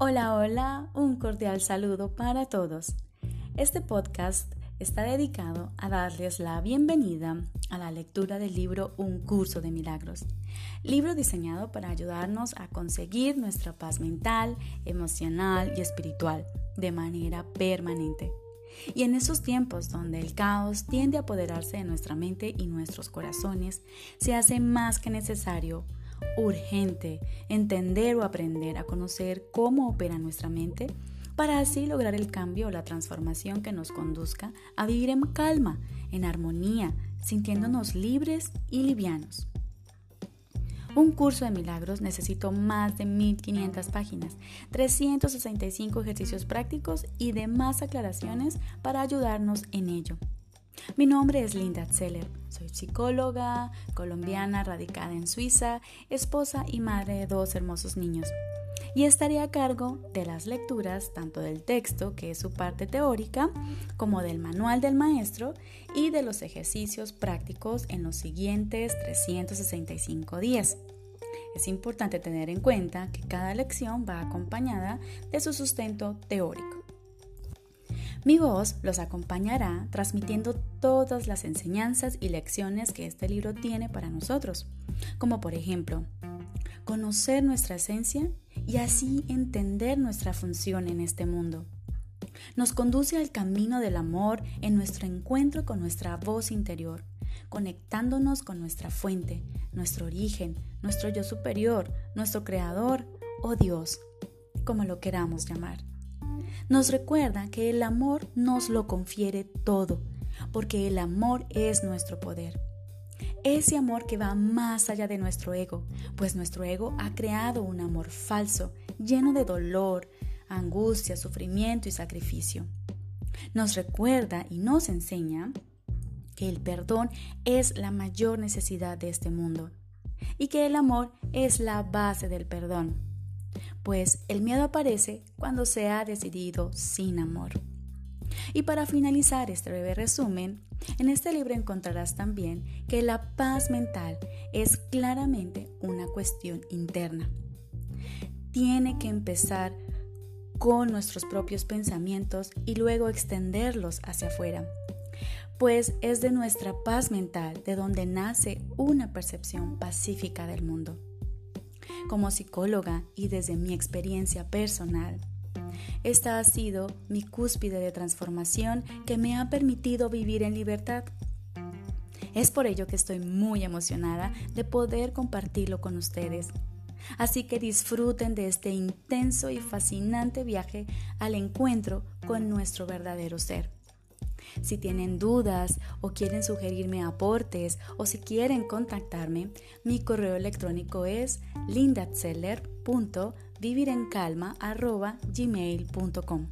Hola, hola, un cordial saludo para todos. Este podcast está dedicado a darles la bienvenida a la lectura del libro Un curso de milagros, libro diseñado para ayudarnos a conseguir nuestra paz mental, emocional y espiritual de manera permanente. Y en esos tiempos donde el caos tiende a apoderarse de nuestra mente y nuestros corazones, se hace más que necesario urgente entender o aprender a conocer cómo opera nuestra mente para así lograr el cambio o la transformación que nos conduzca a vivir en calma, en armonía, sintiéndonos libres y livianos. Un curso de milagros necesitó más de 1500 páginas, 365 ejercicios prácticos y demás aclaraciones para ayudarnos en ello. Mi nombre es Linda Zeller, soy psicóloga colombiana radicada en Suiza, esposa y madre de dos hermosos niños. Y estaré a cargo de las lecturas tanto del texto, que es su parte teórica, como del manual del maestro y de los ejercicios prácticos en los siguientes 365 días. Es importante tener en cuenta que cada lección va acompañada de su sustento teórico. Mi voz los acompañará transmitiendo todas las enseñanzas y lecciones que este libro tiene para nosotros, como por ejemplo, conocer nuestra esencia y así entender nuestra función en este mundo. Nos conduce al camino del amor en nuestro encuentro con nuestra voz interior, conectándonos con nuestra fuente, nuestro origen, nuestro yo superior, nuestro creador o Dios, como lo queramos llamar nos recuerda que el amor nos lo confiere todo, porque el amor es nuestro poder. Ese amor que va más allá de nuestro ego, pues nuestro ego ha creado un amor falso, lleno de dolor, angustia, sufrimiento y sacrificio. Nos recuerda y nos enseña que el perdón es la mayor necesidad de este mundo y que el amor es la base del perdón pues el miedo aparece cuando se ha decidido sin amor. Y para finalizar este breve resumen, en este libro encontrarás también que la paz mental es claramente una cuestión interna. Tiene que empezar con nuestros propios pensamientos y luego extenderlos hacia afuera, pues es de nuestra paz mental de donde nace una percepción pacífica del mundo como psicóloga y desde mi experiencia personal. Esta ha sido mi cúspide de transformación que me ha permitido vivir en libertad. Es por ello que estoy muy emocionada de poder compartirlo con ustedes. Así que disfruten de este intenso y fascinante viaje al encuentro con nuestro verdadero ser. Si tienen dudas o quieren sugerirme aportes o si quieren contactarme, mi correo electrónico es lindatzeller.vivirencalma.gmail.com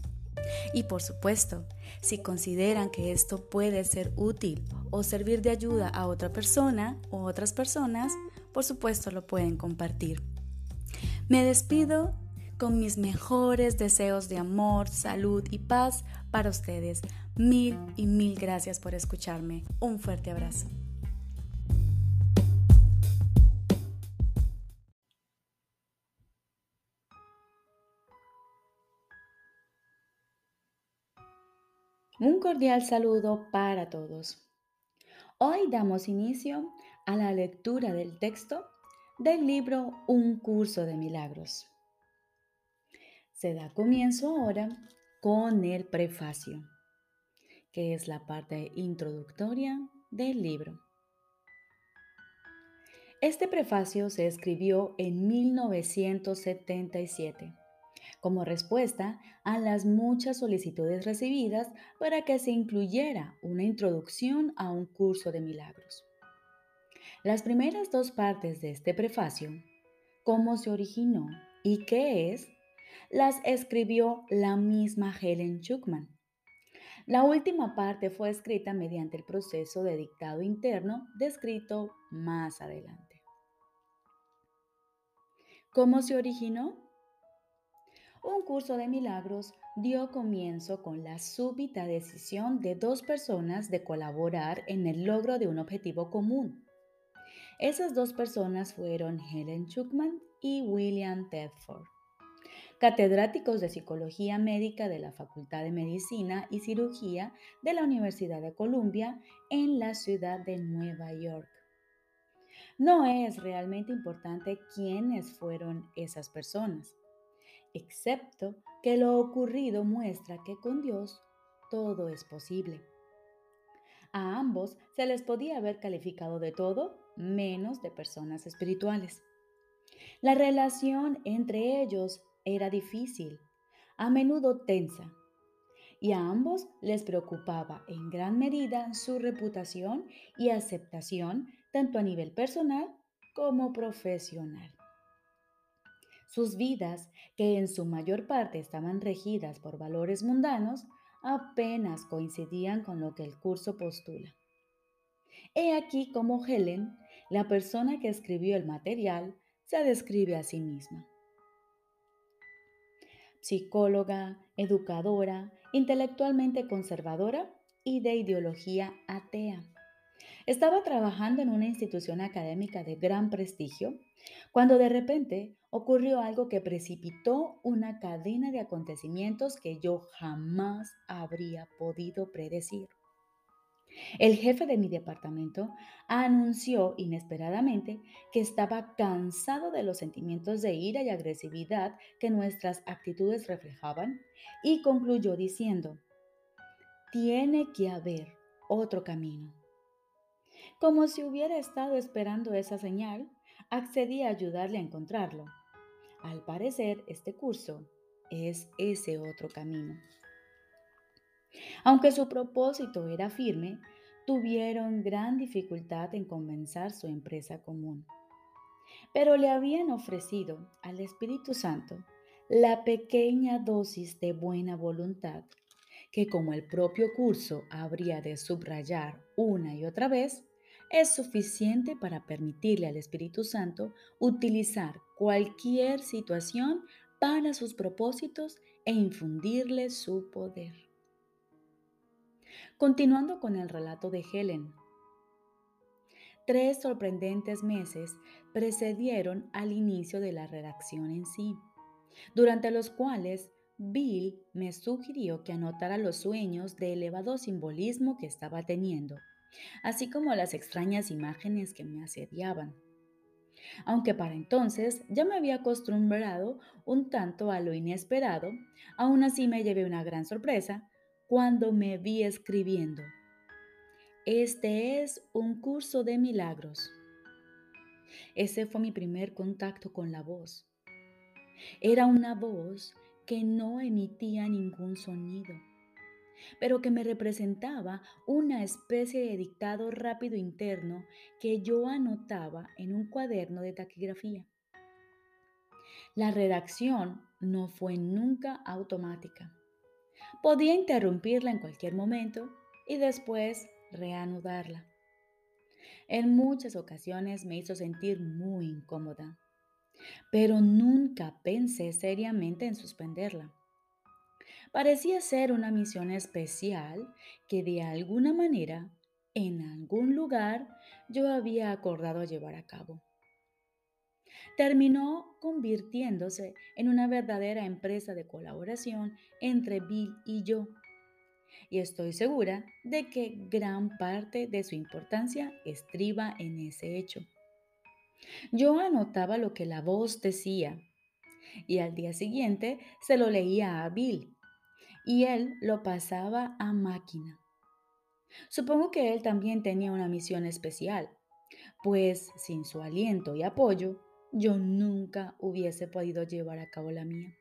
Y por supuesto, si consideran que esto puede ser útil o servir de ayuda a otra persona o otras personas, por supuesto lo pueden compartir. Me despido con mis mejores deseos de amor, salud y paz para ustedes. Mil y mil gracias por escucharme. Un fuerte abrazo. Un cordial saludo para todos. Hoy damos inicio a la lectura del texto del libro Un curso de milagros. Se da comienzo ahora con el prefacio, que es la parte introductoria del libro. Este prefacio se escribió en 1977 como respuesta a las muchas solicitudes recibidas para que se incluyera una introducción a un curso de milagros. Las primeras dos partes de este prefacio, cómo se originó y qué es, las escribió la misma Helen Schuckman. La última parte fue escrita mediante el proceso de dictado interno descrito más adelante. ¿Cómo se originó? Un curso de milagros dio comienzo con la súbita decisión de dos personas de colaborar en el logro de un objetivo común. Esas dos personas fueron Helen Schuckman y William Tedford. Catedráticos de Psicología Médica de la Facultad de Medicina y Cirugía de la Universidad de Columbia en la ciudad de Nueva York. No es realmente importante quiénes fueron esas personas, excepto que lo ocurrido muestra que con Dios todo es posible. A ambos se les podía haber calificado de todo menos de personas espirituales. La relación entre ellos era difícil, a menudo tensa, y a ambos les preocupaba en gran medida su reputación y aceptación tanto a nivel personal como profesional. Sus vidas, que en su mayor parte estaban regidas por valores mundanos, apenas coincidían con lo que el curso postula. He aquí cómo Helen, la persona que escribió el material, se describe a sí misma. Psicóloga, educadora, intelectualmente conservadora y de ideología atea. Estaba trabajando en una institución académica de gran prestigio cuando de repente ocurrió algo que precipitó una cadena de acontecimientos que yo jamás habría podido predecir. El jefe de mi departamento anunció inesperadamente que estaba cansado de los sentimientos de ira y agresividad que nuestras actitudes reflejaban y concluyó diciendo, tiene que haber otro camino. Como si hubiera estado esperando esa señal, accedí a ayudarle a encontrarlo. Al parecer, este curso es ese otro camino. Aunque su propósito era firme, tuvieron gran dificultad en comenzar su empresa común. Pero le habían ofrecido al Espíritu Santo la pequeña dosis de buena voluntad que como el propio curso habría de subrayar una y otra vez, es suficiente para permitirle al Espíritu Santo utilizar cualquier situación para sus propósitos e infundirle su poder. Continuando con el relato de Helen. Tres sorprendentes meses precedieron al inicio de la redacción en sí, durante los cuales Bill me sugirió que anotara los sueños de elevado simbolismo que estaba teniendo así como las extrañas imágenes que me asediaban. Aunque para entonces ya me había acostumbrado un tanto a lo inesperado, aún así me llevé una gran sorpresa cuando me vi escribiendo. Este es un curso de milagros. Ese fue mi primer contacto con la voz. Era una voz que no emitía ningún sonido pero que me representaba una especie de dictado rápido interno que yo anotaba en un cuaderno de taquigrafía. La redacción no fue nunca automática. Podía interrumpirla en cualquier momento y después reanudarla. En muchas ocasiones me hizo sentir muy incómoda, pero nunca pensé seriamente en suspenderla. Parecía ser una misión especial que de alguna manera, en algún lugar, yo había acordado llevar a cabo. Terminó convirtiéndose en una verdadera empresa de colaboración entre Bill y yo. Y estoy segura de que gran parte de su importancia estriba en ese hecho. Yo anotaba lo que la voz decía y al día siguiente se lo leía a Bill y él lo pasaba a máquina. Supongo que él también tenía una misión especial, pues sin su aliento y apoyo, yo nunca hubiese podido llevar a cabo la mía.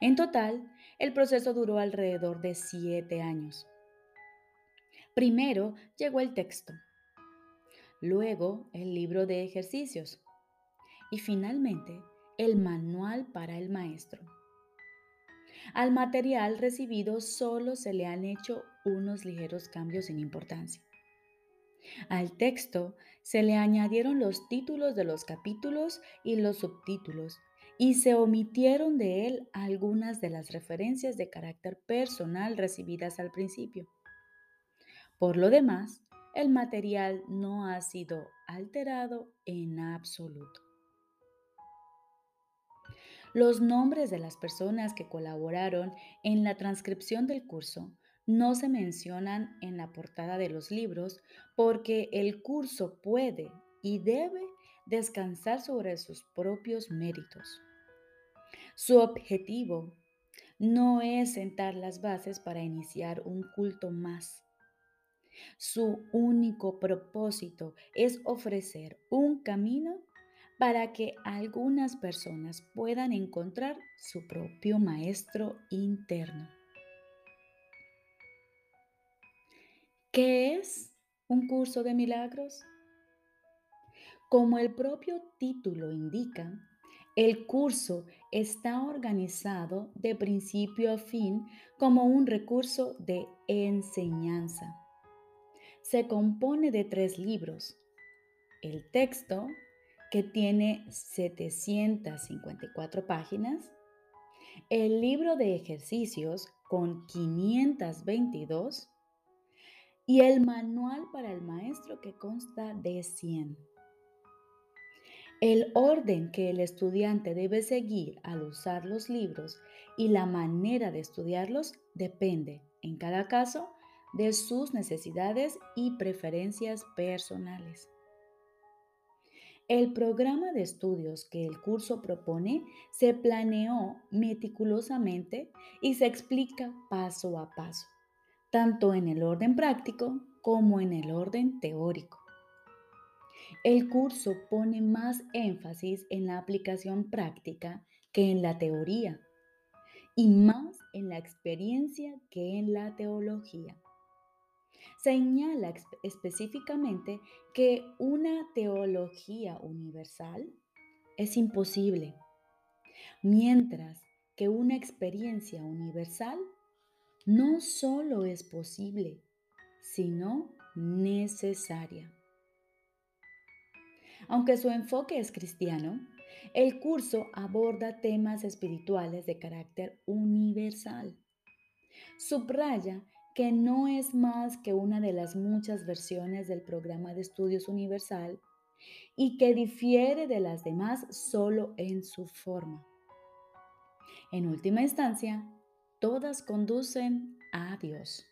En total, el proceso duró alrededor de siete años. Primero llegó el texto, luego el libro de ejercicios y finalmente el manual para el maestro. Al material recibido solo se le han hecho unos ligeros cambios sin importancia. Al texto se le añadieron los títulos de los capítulos y los subtítulos y se omitieron de él algunas de las referencias de carácter personal recibidas al principio. Por lo demás, el material no ha sido alterado en absoluto. Los nombres de las personas que colaboraron en la transcripción del curso no se mencionan en la portada de los libros porque el curso puede y debe descansar sobre sus propios méritos. Su objetivo no es sentar las bases para iniciar un culto más. Su único propósito es ofrecer un camino para que algunas personas puedan encontrar su propio maestro interno. ¿Qué es un curso de milagros? Como el propio título indica, el curso está organizado de principio a fin como un recurso de enseñanza. Se compone de tres libros. El texto, que tiene 754 páginas, el libro de ejercicios con 522 y el manual para el maestro que consta de 100. El orden que el estudiante debe seguir al usar los libros y la manera de estudiarlos depende, en cada caso, de sus necesidades y preferencias personales. El programa de estudios que el curso propone se planeó meticulosamente y se explica paso a paso, tanto en el orden práctico como en el orden teórico. El curso pone más énfasis en la aplicación práctica que en la teoría y más en la experiencia que en la teología señala específicamente que una teología universal es imposible, mientras que una experiencia universal no solo es posible, sino necesaria. Aunque su enfoque es cristiano, el curso aborda temas espirituales de carácter universal. Subraya que no es más que una de las muchas versiones del programa de estudios universal y que difiere de las demás solo en su forma. En última instancia, todas conducen a Dios.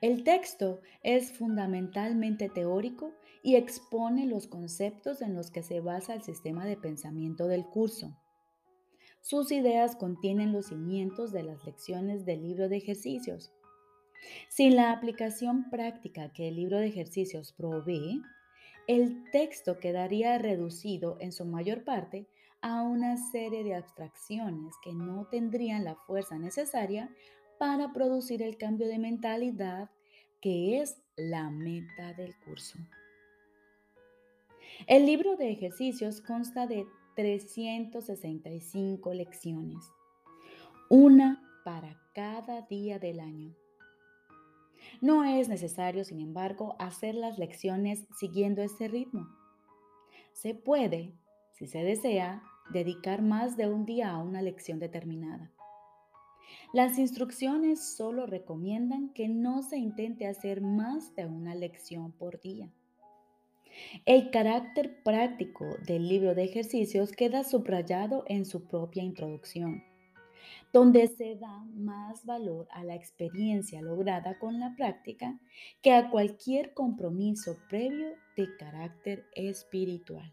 El texto es fundamentalmente teórico y expone los conceptos en los que se basa el sistema de pensamiento del curso. Sus ideas contienen los cimientos de las lecciones del libro de ejercicios. Sin la aplicación práctica que el libro de ejercicios provee, el texto quedaría reducido en su mayor parte a una serie de abstracciones que no tendrían la fuerza necesaria para producir el cambio de mentalidad que es la meta del curso. El libro de ejercicios consta de 365 lecciones, una para cada día del año. No es necesario, sin embargo, hacer las lecciones siguiendo ese ritmo. Se puede, si se desea, dedicar más de un día a una lección determinada. Las instrucciones solo recomiendan que no se intente hacer más de una lección por día. El carácter práctico del libro de ejercicios queda subrayado en su propia introducción, donde se da más valor a la experiencia lograda con la práctica que a cualquier compromiso previo de carácter espiritual.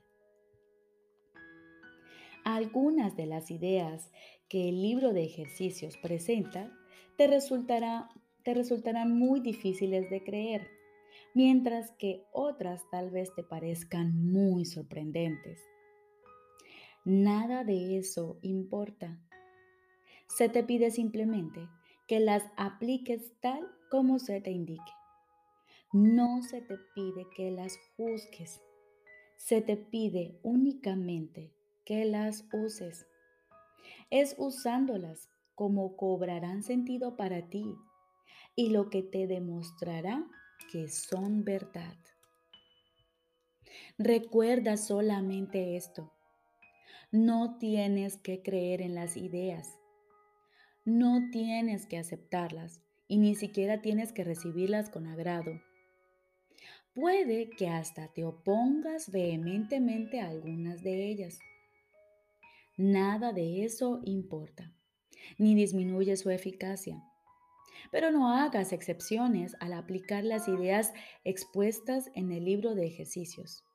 Algunas de las ideas que el libro de ejercicios presenta te, resultarán muy difíciles de creer mientras que otras tal vez te parezcan muy sorprendentes. Nada de eso importa. Se te pide simplemente que las apliques tal como se te indique. No se te pide que las juzgues. Se te pide únicamente que las uses. Es usándolas como cobrarán sentido para ti y lo que te demostrará que son verdad. Recuerda solamente esto. No tienes que creer en las ideas. No tienes que aceptarlas y ni siquiera tienes que recibirlas con agrado. Puede que hasta te opongas vehementemente a algunas de ellas. Nada de eso importa, ni disminuye su eficacia. Pero no hagas excepciones al aplicar las ideas expuestas en el libro de ejercicios.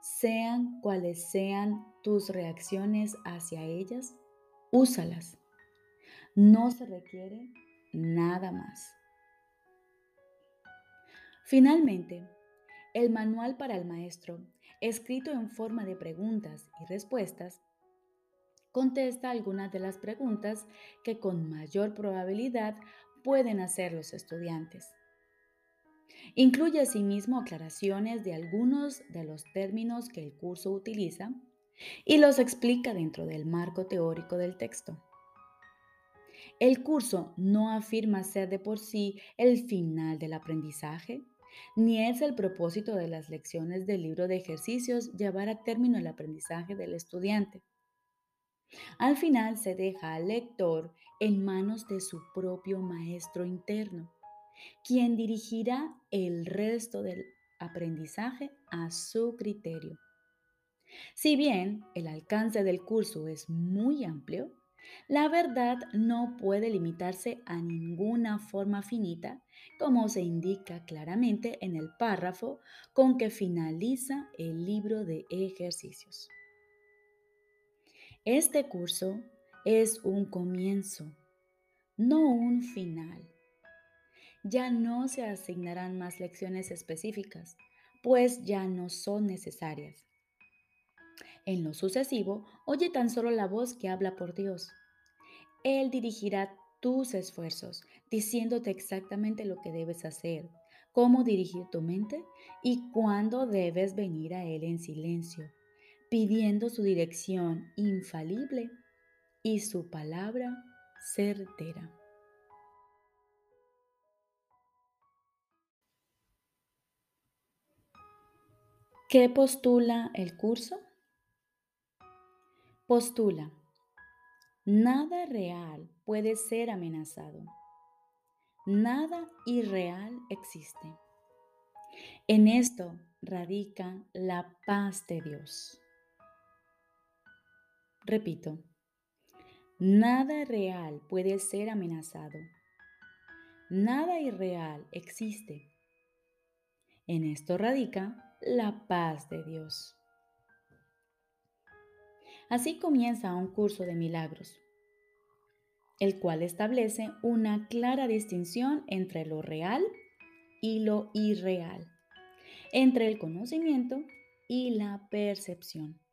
Sean cuales sean tus reacciones hacia ellas, úsalas. No se requiere nada más. Finalmente, el manual para el maestro, escrito en forma de preguntas y respuestas, contesta algunas de las preguntas que con mayor probabilidad pueden hacer los estudiantes. Incluye asimismo aclaraciones de algunos de los términos que el curso utiliza y los explica dentro del marco teórico del texto. El curso no afirma ser de por sí el final del aprendizaje, ni es el propósito de las lecciones del libro de ejercicios llevar a término el aprendizaje del estudiante. Al final se deja al lector en manos de su propio maestro interno, quien dirigirá el resto del aprendizaje a su criterio. Si bien el alcance del curso es muy amplio, la verdad no puede limitarse a ninguna forma finita, como se indica claramente en el párrafo con que finaliza el libro de ejercicios. Este curso es un comienzo, no un final. Ya no se asignarán más lecciones específicas, pues ya no son necesarias. En lo sucesivo, oye tan solo la voz que habla por Dios. Él dirigirá tus esfuerzos, diciéndote exactamente lo que debes hacer, cómo dirigir tu mente y cuándo debes venir a Él en silencio pidiendo su dirección infalible y su palabra certera. ¿Qué postula el curso? Postula, nada real puede ser amenazado. Nada irreal existe. En esto radica la paz de Dios. Repito, nada real puede ser amenazado. Nada irreal existe. En esto radica la paz de Dios. Así comienza un curso de milagros, el cual establece una clara distinción entre lo real y lo irreal, entre el conocimiento y la percepción.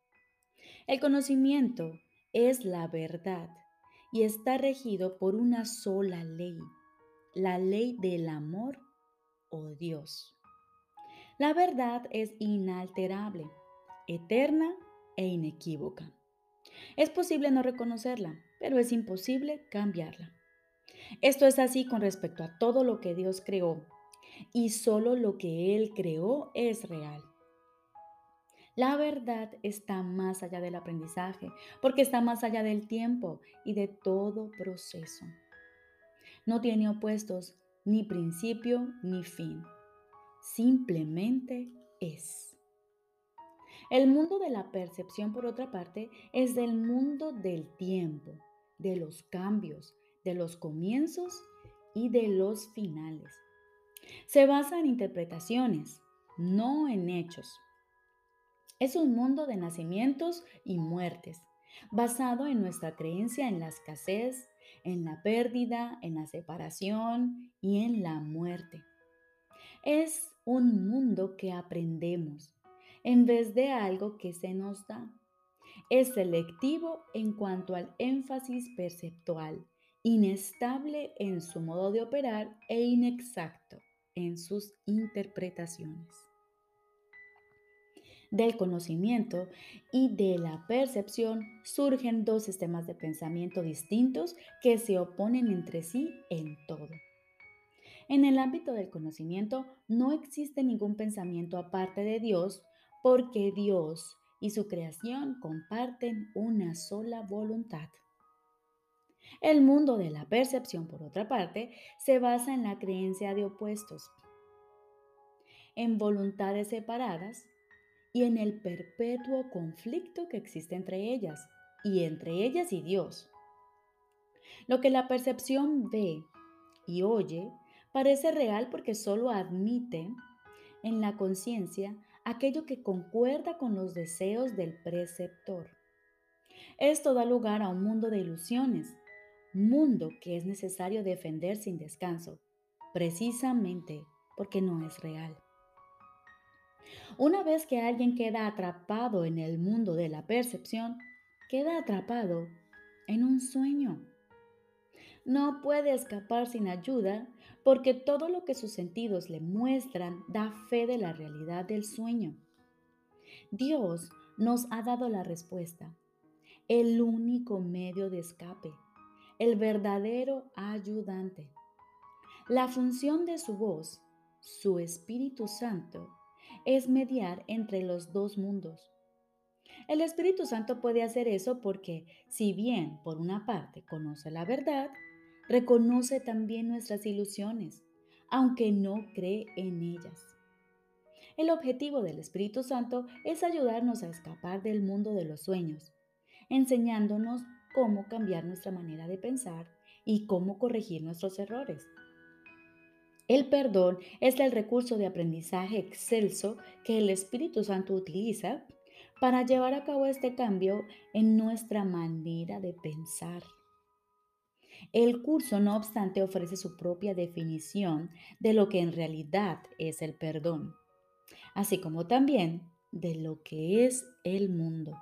El conocimiento es la verdad y está regido por una sola ley, la ley del amor o Dios. La verdad es inalterable, eterna e inequívoca. Es posible no reconocerla, pero es imposible cambiarla. Esto es así con respecto a todo lo que Dios creó, y solo lo que Él creó es real. La verdad está más allá del aprendizaje, porque está más allá del tiempo y de todo proceso. No tiene opuestos, ni principio ni fin. Simplemente es. El mundo de la percepción, por otra parte, es del mundo del tiempo, de los cambios, de los comienzos y de los finales. Se basa en interpretaciones, no en hechos. Es un mundo de nacimientos y muertes, basado en nuestra creencia en la escasez, en la pérdida, en la separación y en la muerte. Es un mundo que aprendemos en vez de algo que se nos da. Es selectivo en cuanto al énfasis perceptual, inestable en su modo de operar e inexacto en sus interpretaciones del conocimiento y de la percepción surgen dos sistemas de pensamiento distintos que se oponen entre sí en todo. En el ámbito del conocimiento no existe ningún pensamiento aparte de Dios porque Dios y su creación comparten una sola voluntad. El mundo de la percepción, por otra parte, se basa en la creencia de opuestos, en voluntades separadas y en el perpetuo conflicto que existe entre ellas, y entre ellas y Dios. Lo que la percepción ve y oye parece real porque solo admite en la conciencia aquello que concuerda con los deseos del preceptor. Esto da lugar a un mundo de ilusiones, mundo que es necesario defender sin descanso, precisamente porque no es real. Una vez que alguien queda atrapado en el mundo de la percepción, queda atrapado en un sueño. No puede escapar sin ayuda porque todo lo que sus sentidos le muestran da fe de la realidad del sueño. Dios nos ha dado la respuesta, el único medio de escape, el verdadero ayudante. La función de su voz, su Espíritu Santo, es mediar entre los dos mundos. El Espíritu Santo puede hacer eso porque, si bien por una parte conoce la verdad, reconoce también nuestras ilusiones, aunque no cree en ellas. El objetivo del Espíritu Santo es ayudarnos a escapar del mundo de los sueños, enseñándonos cómo cambiar nuestra manera de pensar y cómo corregir nuestros errores. El perdón es el recurso de aprendizaje excelso que el Espíritu Santo utiliza para llevar a cabo este cambio en nuestra manera de pensar. El curso, no obstante, ofrece su propia definición de lo que en realidad es el perdón, así como también de lo que es el mundo.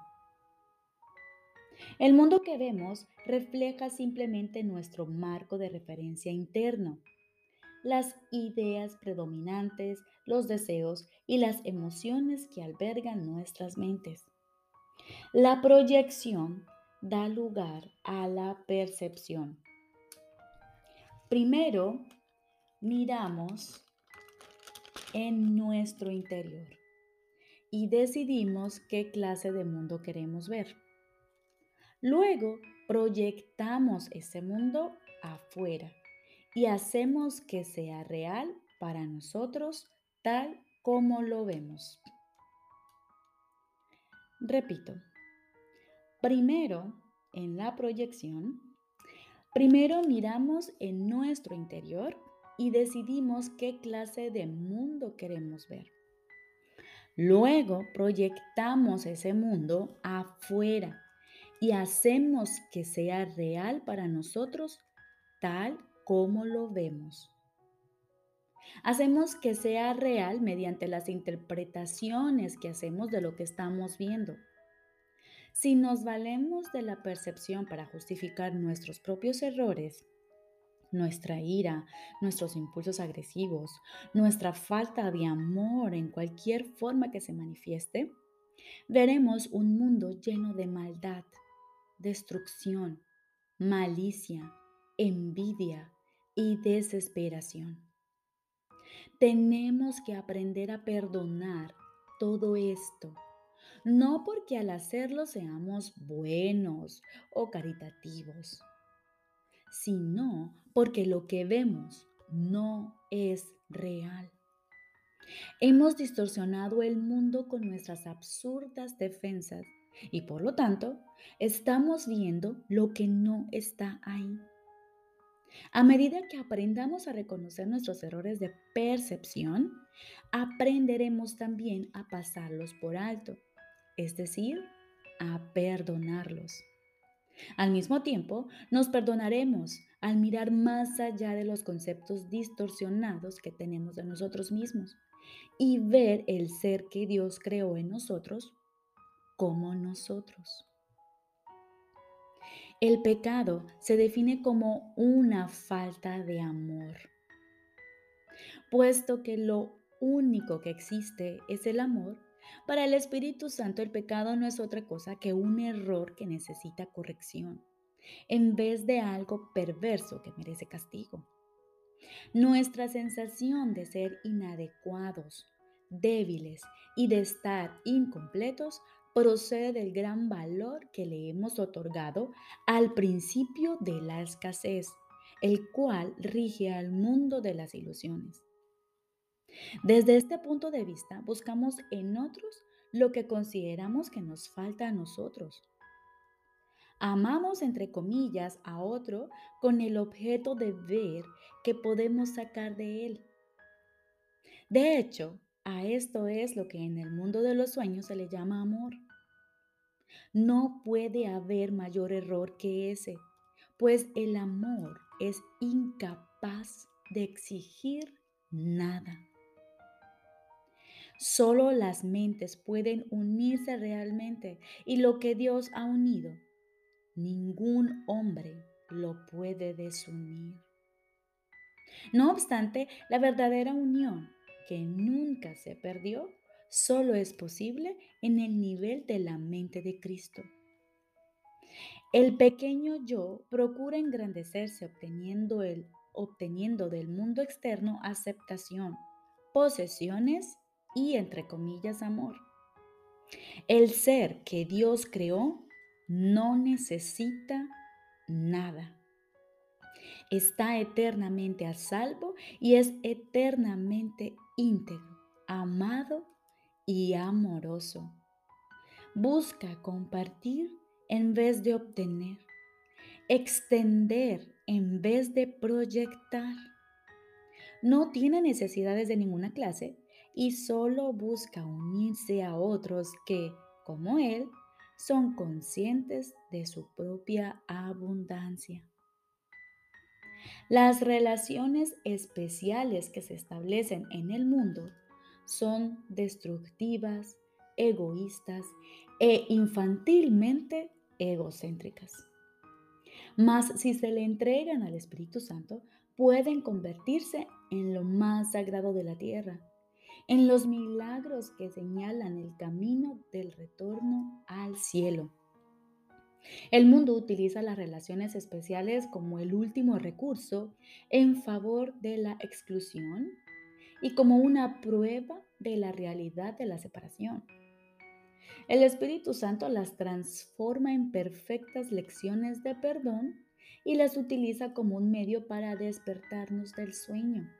El mundo que vemos refleja simplemente nuestro marco de referencia interno las ideas predominantes, los deseos y las emociones que albergan nuestras mentes. La proyección da lugar a la percepción. Primero, miramos en nuestro interior y decidimos qué clase de mundo queremos ver. Luego, proyectamos ese mundo afuera y hacemos que sea real para nosotros tal como lo vemos. Repito, primero en la proyección, primero miramos en nuestro interior y decidimos qué clase de mundo queremos ver. Luego proyectamos ese mundo afuera y hacemos que sea real para nosotros tal cómo lo vemos. Hacemos que sea real mediante las interpretaciones que hacemos de lo que estamos viendo. Si nos valemos de la percepción para justificar nuestros propios errores, nuestra ira, nuestros impulsos agresivos, nuestra falta de amor en cualquier forma que se manifieste, veremos un mundo lleno de maldad, destrucción, malicia, envidia, y desesperación. Tenemos que aprender a perdonar todo esto, no porque al hacerlo seamos buenos o caritativos, sino porque lo que vemos no es real. Hemos distorsionado el mundo con nuestras absurdas defensas y por lo tanto estamos viendo lo que no está ahí. A medida que aprendamos a reconocer nuestros errores de percepción, aprenderemos también a pasarlos por alto, es decir, a perdonarlos. Al mismo tiempo, nos perdonaremos al mirar más allá de los conceptos distorsionados que tenemos de nosotros mismos y ver el ser que Dios creó en nosotros como nosotros. El pecado se define como una falta de amor, puesto que lo único que existe es el amor. Para el Espíritu Santo el pecado no es otra cosa que un error que necesita corrección, en vez de algo perverso que merece castigo. Nuestra sensación de ser inadecuados, débiles y de estar incompletos procede del gran valor que le hemos otorgado al principio de la escasez, el cual rige al mundo de las ilusiones. Desde este punto de vista, buscamos en otros lo que consideramos que nos falta a nosotros. Amamos, entre comillas, a otro con el objeto de ver que podemos sacar de él. De hecho, a esto es lo que en el mundo de los sueños se le llama amor. No puede haber mayor error que ese, pues el amor es incapaz de exigir nada. Solo las mentes pueden unirse realmente y lo que Dios ha unido, ningún hombre lo puede desunir. No obstante, la verdadera unión, que nunca se perdió, solo es posible en el nivel de la mente de Cristo. El pequeño yo procura engrandecerse obteniendo, el, obteniendo del mundo externo aceptación, posesiones y, entre comillas, amor. El ser que Dios creó no necesita nada. Está eternamente a salvo y es eternamente íntegro, amado y amoroso. Busca compartir en vez de obtener, extender en vez de proyectar. No tiene necesidades de ninguna clase y solo busca unirse a otros que, como él, son conscientes de su propia abundancia. Las relaciones especiales que se establecen en el mundo son destructivas, egoístas e infantilmente egocéntricas. Mas si se le entregan al Espíritu Santo, pueden convertirse en lo más sagrado de la tierra, en los milagros que señalan el camino del retorno al cielo. El mundo utiliza las relaciones especiales como el último recurso en favor de la exclusión y como una prueba de la realidad de la separación. El Espíritu Santo las transforma en perfectas lecciones de perdón y las utiliza como un medio para despertarnos del sueño.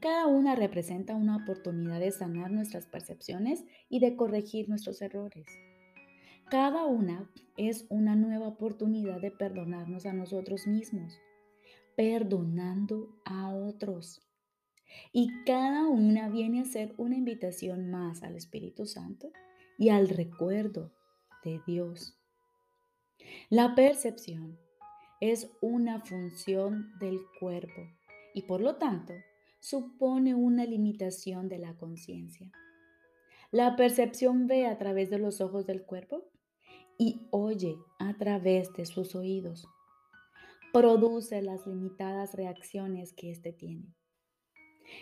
Cada una representa una oportunidad de sanar nuestras percepciones y de corregir nuestros errores. Cada una es una nueva oportunidad de perdonarnos a nosotros mismos, perdonando a otros. Y cada una viene a ser una invitación más al Espíritu Santo y al recuerdo de Dios. La percepción es una función del cuerpo y por lo tanto supone una limitación de la conciencia. La percepción ve a través de los ojos del cuerpo y oye a través de sus oídos. Produce las limitadas reacciones que éste tiene.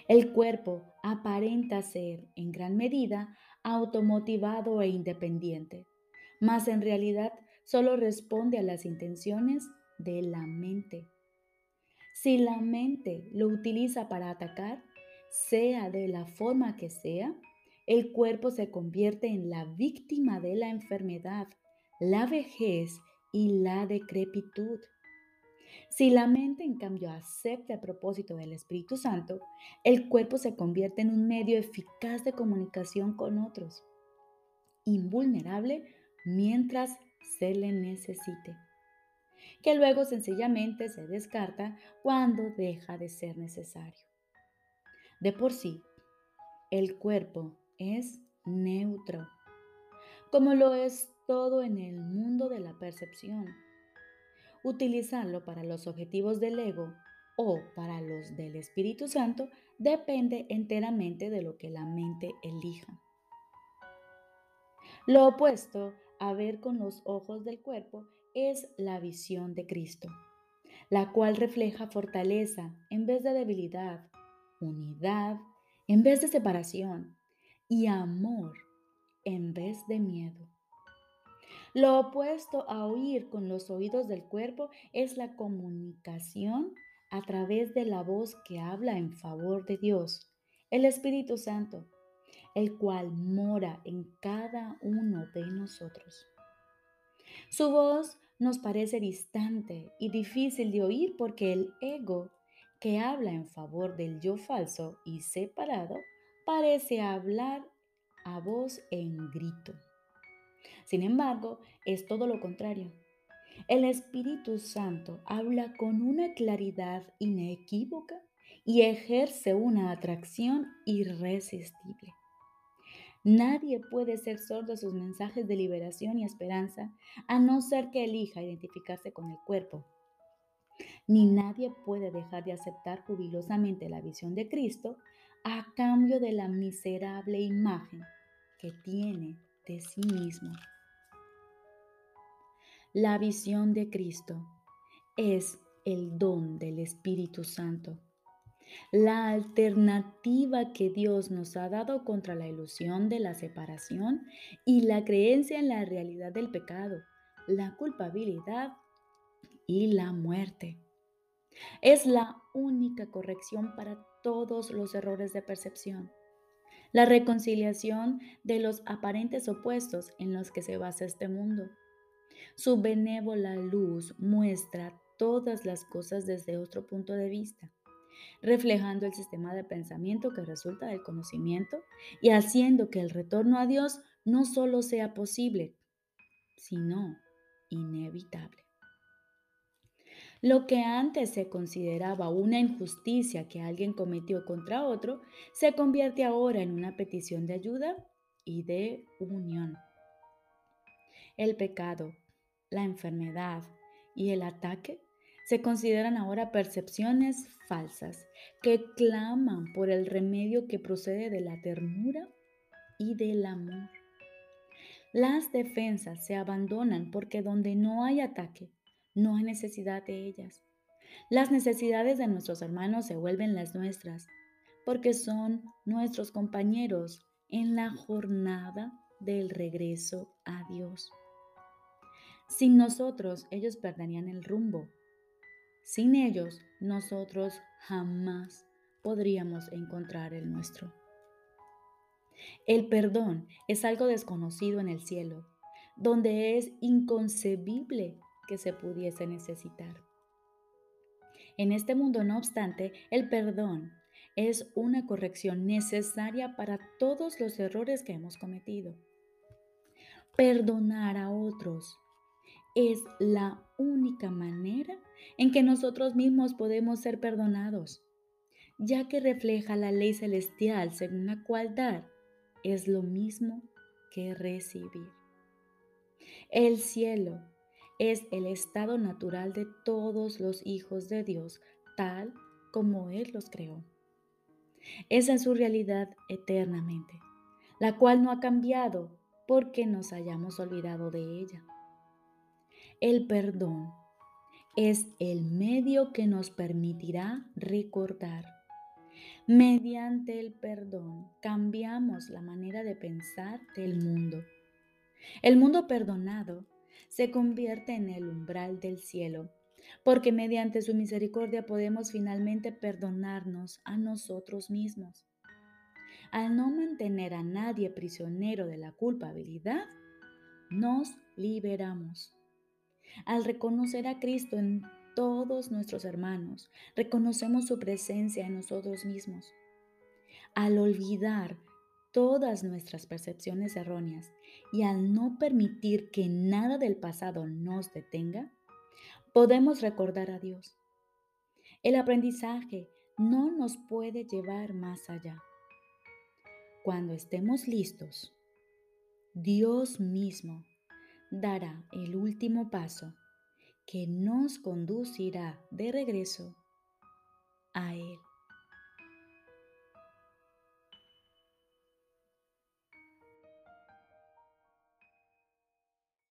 El cuerpo aparenta ser, en gran medida, automotivado e independiente, mas en realidad solo responde a las intenciones de la mente. Si la mente lo utiliza para atacar, sea de la forma que sea, el cuerpo se convierte en la víctima de la enfermedad, la vejez y la decrepitud. Si la mente, en cambio, acepta el propósito del Espíritu Santo, el cuerpo se convierte en un medio eficaz de comunicación con otros, invulnerable mientras se le necesite, que luego sencillamente se descarta cuando deja de ser necesario. De por sí, el cuerpo es neutro, como lo es todo en el mundo de la percepción utilizarlo para los objetivos del ego o para los del Espíritu Santo depende enteramente de lo que la mente elija. Lo opuesto a ver con los ojos del cuerpo es la visión de Cristo, la cual refleja fortaleza en vez de debilidad, unidad en vez de separación y amor en vez de miedo. Lo opuesto a oír con los oídos del cuerpo es la comunicación a través de la voz que habla en favor de Dios, el Espíritu Santo, el cual mora en cada uno de nosotros. Su voz nos parece distante y difícil de oír porque el ego que habla en favor del yo falso y separado parece hablar a voz en grito. Sin embargo, es todo lo contrario. El Espíritu Santo habla con una claridad inequívoca y ejerce una atracción irresistible. Nadie puede ser sordo a sus mensajes de liberación y esperanza a no ser que elija identificarse con el cuerpo. Ni nadie puede dejar de aceptar jubilosamente la visión de Cristo a cambio de la miserable imagen que tiene de sí mismo. La visión de Cristo es el don del Espíritu Santo la alternativa que Dios nos ha dado contra la ilusión de la separación y la creencia en la realidad del pecado, la culpabilidad y la muerte. Es la única corrección para todos los errores de percepción. La reconciliación de los aparentes opuestos en los que se basa este mundo. Su benévola luz muestra todas las cosas desde otro punto de vista reflejando el sistema de pensamiento que resulta del conocimiento y haciendo que el retorno a Dios no solo sea posible, sino inevitable. Lo que antes se consideraba una injusticia que alguien cometió contra otro, se convierte ahora en una petición de ayuda y de unión. El pecado, la enfermedad y el ataque se consideran ahora percepciones falsas que claman por el remedio que procede de la ternura y del amor. Las defensas se abandonan porque donde no hay ataque, no hay necesidad de ellas. Las necesidades de nuestros hermanos se vuelven las nuestras porque son nuestros compañeros en la jornada del regreso a Dios. Sin nosotros ellos perderían el rumbo sin ellos, nosotros jamás podríamos encontrar el nuestro. El perdón es algo desconocido en el cielo, donde es inconcebible que se pudiese necesitar. En este mundo, no obstante, el perdón es una corrección necesaria para todos los errores que hemos cometido. Perdonar a otros es la única manera en que nosotros mismos podemos ser perdonados, ya que refleja la ley celestial según la cual dar es lo mismo que recibir. El cielo es el estado natural de todos los hijos de Dios, tal como Él los creó. Esa es su realidad eternamente, la cual no ha cambiado porque nos hayamos olvidado de ella. El perdón es el medio que nos permitirá recordar. Mediante el perdón cambiamos la manera de pensar del mundo. El mundo perdonado se convierte en el umbral del cielo, porque mediante su misericordia podemos finalmente perdonarnos a nosotros mismos. Al no mantener a nadie prisionero de la culpabilidad, nos liberamos. Al reconocer a Cristo en todos nuestros hermanos, reconocemos su presencia en nosotros mismos. Al olvidar todas nuestras percepciones erróneas y al no permitir que nada del pasado nos detenga, podemos recordar a Dios. El aprendizaje no nos puede llevar más allá. Cuando estemos listos, Dios mismo dará el último paso que nos conducirá de regreso a Él.